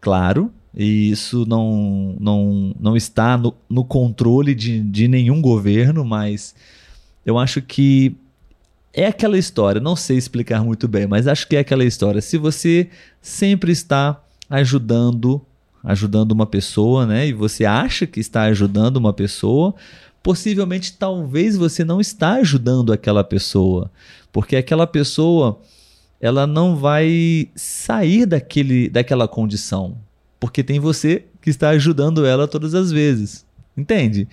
claro, e isso não, não, não está no, no controle de, de nenhum governo, mas eu acho que é aquela história, não sei explicar muito bem, mas acho que é aquela história. Se você sempre está ajudando, ajudando uma pessoa, né? E você acha que está ajudando uma pessoa, possivelmente talvez você não está ajudando aquela pessoa, porque aquela pessoa ela não vai sair daquele, daquela condição, porque tem você que está ajudando ela todas as vezes. Entende?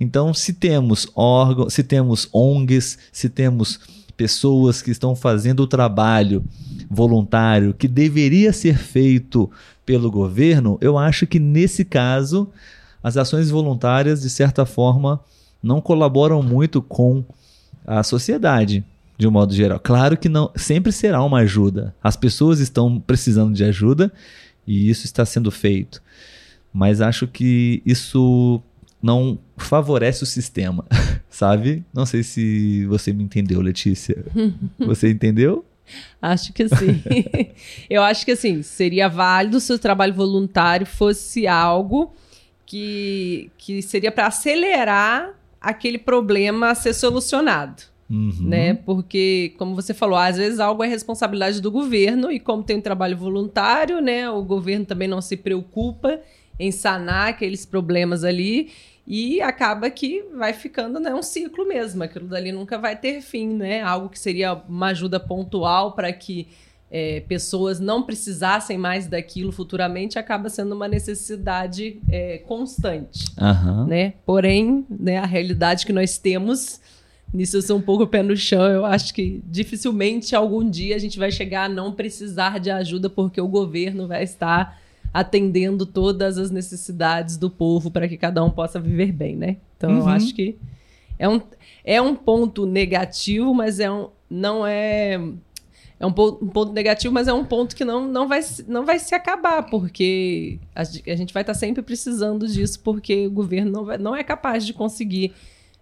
Então, se temos órgãos, se temos ONGs, se temos pessoas que estão fazendo o trabalho voluntário que deveria ser feito pelo governo, eu acho que nesse caso as ações voluntárias, de certa forma, não colaboram muito com a sociedade, de um modo geral. Claro que não sempre será uma ajuda. As pessoas estão precisando de ajuda e isso está sendo feito. Mas acho que isso não favorece o sistema, sabe? Não sei se você me entendeu, Letícia. Você entendeu? Acho que sim. Eu acho que assim, seria válido se o trabalho voluntário fosse algo que, que seria para acelerar aquele problema a ser solucionado. Uhum. Né? Porque, como você falou, às vezes algo é responsabilidade do governo, e como tem um trabalho voluntário, né, o governo também não se preocupa em sanar aqueles problemas ali. E acaba que vai ficando né, um ciclo mesmo. Aquilo dali nunca vai ter fim, né? Algo que seria uma ajuda pontual para que é, pessoas não precisassem mais daquilo futuramente acaba sendo uma necessidade é, constante, Aham. né? Porém, né, a realidade que nós temos nisso eu sou um pouco pé no chão. Eu acho que dificilmente algum dia a gente vai chegar a não precisar de ajuda porque o governo vai estar atendendo todas as necessidades do povo para que cada um possa viver bem, né? Então eu Uhum. acho que é um, é um ponto negativo, mas é um, não é é um ponto, um ponto negativo, mas é um ponto que não, não, vai, se- não vai se acabar, porque a, a gente vai estar sempre precisando disso, porque o governo não, vai- não é capaz de conseguir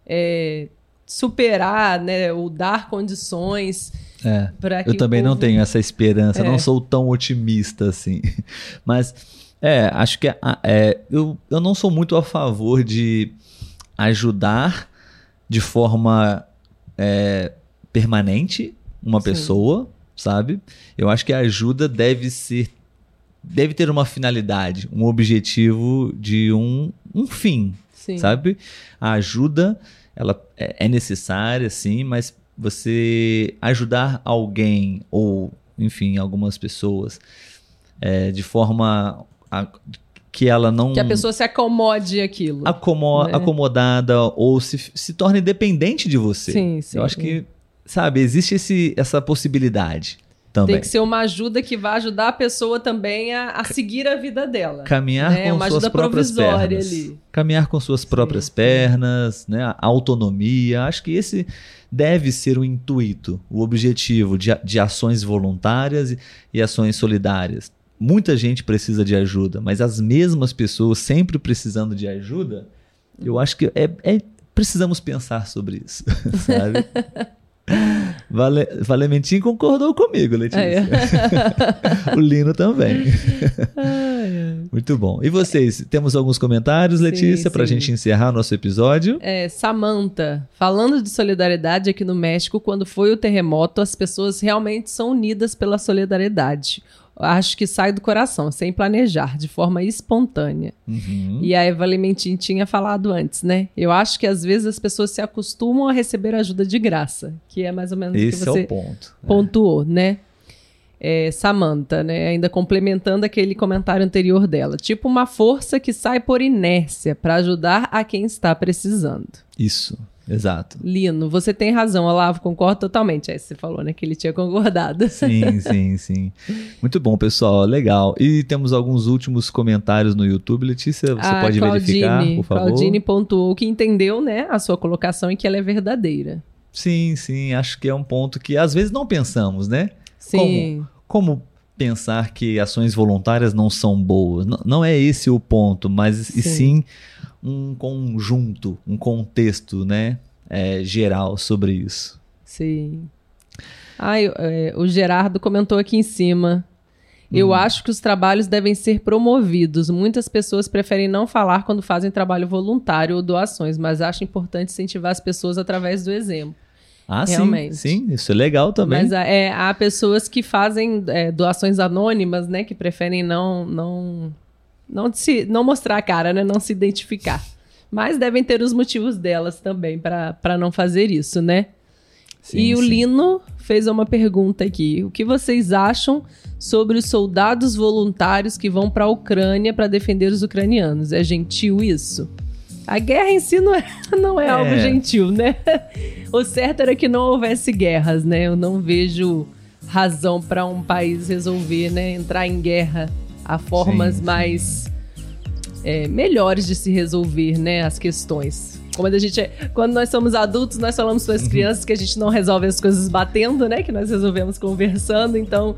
é, superar, né, ou dar condições É. Eu também não povo- tenho essa esperança, É. não sou tão otimista assim. Mas, é, acho que é, é, eu, eu não sou muito a favor de ajudar de forma é, permanente uma Sim. pessoa, sabe? Eu acho que a ajuda deve ser. Deve ter uma finalidade, um objetivo de um, um fim, Sim. sabe? A ajuda, ela é é necessária, sim, mas você ajudar alguém ou, enfim, algumas pessoas é, de forma a- que ela não Que a pessoa se acomode àquilo. acomo- né? acomodada ou se, se torne dependente de você. Sim, sim. Eu acho que, sabe, existe esse, essa possibilidade também. Tem que ser uma ajuda que vai ajudar a pessoa também a, a seguir a vida dela. Caminhar né? com Uma suas ajuda próprias provisória pernas. ali. Caminhar com suas próprias sim. pernas, né? A autonomia. Acho que esse deve ser o intuito, o objetivo de, de ações voluntárias e, e ações solidárias. Muita gente precisa de ajuda, mas as mesmas pessoas sempre precisando de ajuda, eu acho que é, é- precisamos pensar sobre isso, sabe? Vale, Valementinho concordou comigo, Letícia. É. o Lino também. Muito bom. E vocês, temos alguns comentários, Letícia, para a gente encerrar nosso episódio? É, Samantha, falando de solidariedade aqui no México, quando foi o terremoto, as pessoas realmente são unidas pela solidariedade. Acho que sai do coração, sem planejar, de forma espontânea. Uhum. E a Eva Lementin tinha falado antes, né? Eu acho que às vezes as pessoas se acostumam a receber ajuda de graça, que é mais ou menos o que Esse é você o ponto. pontuou, né? É, Samantha, né? Ainda complementando aquele comentário anterior dela. Tipo uma força que sai por inércia para ajudar a quem está precisando. Isso, exato. Lino, você tem razão, Olavo, concordo totalmente. Aí você falou, né, que ele tinha concordado. Sim, sim, sim. Muito bom, pessoal. Legal. E temos alguns últimos comentários no YouTube. Letícia, você a pode verificar, Claudine, por favor? Claudine pontuou que entendeu, né, a sua colocação e que ela é verdadeira. Sim, sim. Acho que é um ponto que às vezes não pensamos, né? Sim. Como pensar que ações voluntárias não são boas? N- não é esse o ponto, mas e Sim. Um conjunto, um contexto, né? é, geral sobre isso. Sim. Ai, é, o Gerardo comentou aqui em cima. Eu acho que os trabalhos devem ser promovidos. Muitas pessoas preferem não falar quando fazem trabalho voluntário ou doações, mas acho importante incentivar as pessoas através do exemplo. Ah, Realmente. sim, sim, isso é legal também. Mas é, há pessoas que fazem é, doações anônimas, né? Que preferem não não não se não mostrar a cara, né? Não se identificar. Mas devem ter os motivos delas também para não fazer isso, né? Sim, e o sim. Lino fez uma pergunta aqui. O que vocês acham sobre os soldados voluntários que vão para a Ucrânia para defender os ucranianos? É gentil isso? A guerra em si não é, não é, É. algo gentil, né? O certo era que não houvesse guerras, né? Eu não vejo razão para um país resolver, né, entrar em guerra. Há formas Sim, mais é, melhores de se resolver, né, as questões. Como a gente, é- quando nós somos adultos, nós falamos para as crianças que a gente não resolve as coisas batendo, né, que nós resolvemos conversando. Então,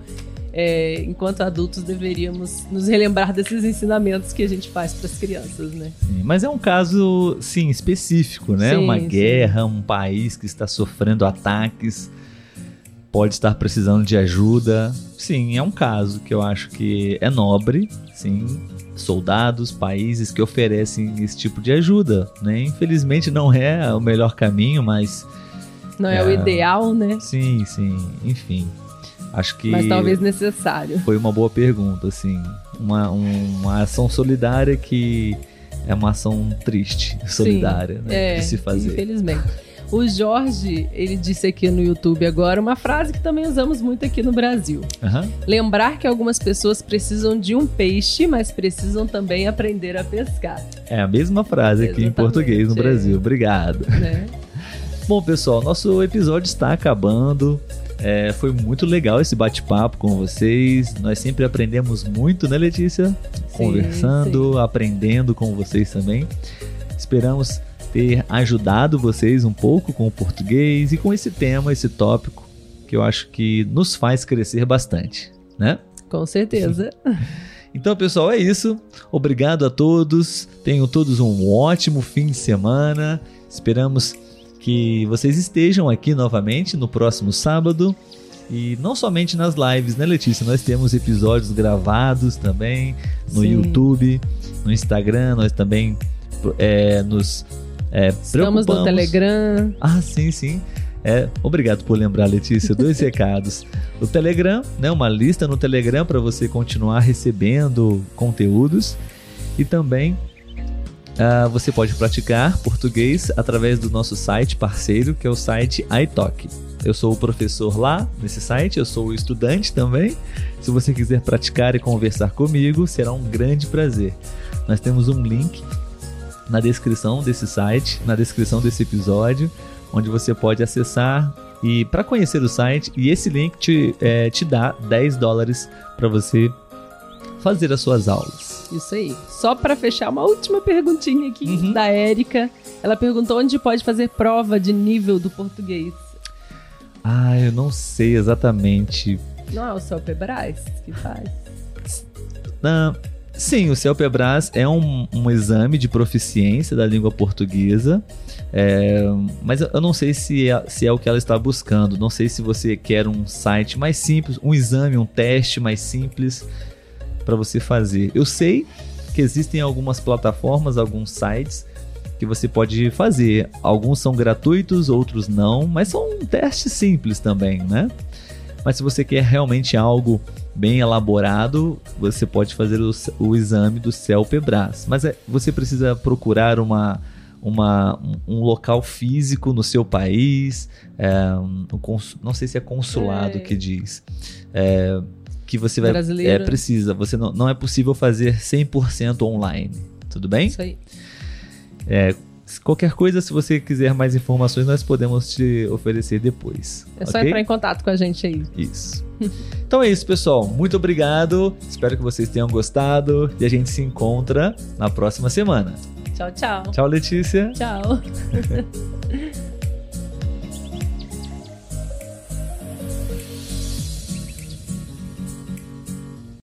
é, enquanto adultos, deveríamos nos relembrar desses ensinamentos que a gente faz para as crianças, né? Sim, mas é um caso, sim, específico, né? Sim, Uma guerra, um país que está sofrendo ataques, pode estar precisando de ajuda. Sim, é um caso que eu acho que é nobre, sim. Soldados, países que oferecem esse tipo de ajuda, né? Infelizmente não é o melhor caminho, mas Não é, o É. ideal, né? sim, sim, enfim. Acho que Mas talvez necessário. foi uma boa pergunta, assim. Uma, uma ação solidária que é uma ação triste, solidária, Sim, né, é, de se fazer. Infelizmente. O Jorge, ele disse aqui no YouTube agora uma frase que também usamos muito aqui no Brasil. Aham. Lembrar que algumas pessoas precisam de um peixe, mas precisam também aprender a pescar, É a mesma frase aqui em Exatamente, português no é. Brasil. Obrigado. né? Bom, pessoal, nosso episódio está acabando. É, foi muito legal esse bate-papo com vocês. Nós sempre aprendemos muito, né, Letícia? Conversando, aprendendo com vocês também. Esperamos ter ajudado vocês um pouco com o português e com esse tema, esse tópico, que eu acho que nos faz crescer bastante, né? Com certeza. Então, pessoal, é isso. Obrigado a todos. Tenham todos um ótimo fim de semana. Esperamos que vocês estejam aqui novamente no próximo sábado. E não somente nas lives, né, Letícia? Nós temos episódios gravados também no Sim. YouTube, no Instagram. Nós também é, nos é, Estamos no Telegram. ah, sim, sim. É, obrigado por lembrar, Letícia. Dois recados. O Telegram, né? Uma lista no Telegram para você continuar recebendo conteúdos. E também ah, você pode praticar português através do nosso site parceiro, que é o site iTalk. Eu sou o professor lá nesse site, eu sou o estudante também. Se você quiser praticar e conversar comigo, será um grande prazer. Nós temos um link na descrição desse site, na descrição desse episódio, onde você pode acessar e para conhecer o site e esse link te, é, te dá 10 dólares para você fazer as suas aulas. Isso aí. Só pra fechar, uma última perguntinha aqui Uhum. da Érica. Ela perguntou onde pode fazer prova de nível do português. Ah, eu não sei exatamente. Não é o Celpebras que faz? Ah, sim, o CELPEBRAS é um, um exame de proficiência da língua portuguesa, é, mas eu não sei se é, se é o que ela está buscando. Não sei se você quer um site mais simples, um exame, um teste mais simples para você fazer. Eu sei que existem algumas plataformas, alguns sites que você pode fazer. Alguns são gratuitos, outros não, mas são testes simples também, né? Mas se você quer realmente algo bem elaborado, você pode fazer o, o exame do CELPEBRAS. Mas é- você precisa procurar uma, uma, um- local físico no seu país, é, um cons- não sei se é consulado É. que diz, é, que você vai... Brasileiro. É, precisa, você não, não é possível fazer 100% online, tudo bem? Isso aí. Qualquer coisa, se você quiser mais informações, nós podemos te oferecer depois. É só ok? entrar em contato com a gente aí. Isso. Então é isso, pessoal. Muito obrigado. Espero que vocês tenham gostado e a gente se encontra na próxima semana. Tchau, tchau. Tchau, Letícia. Tchau.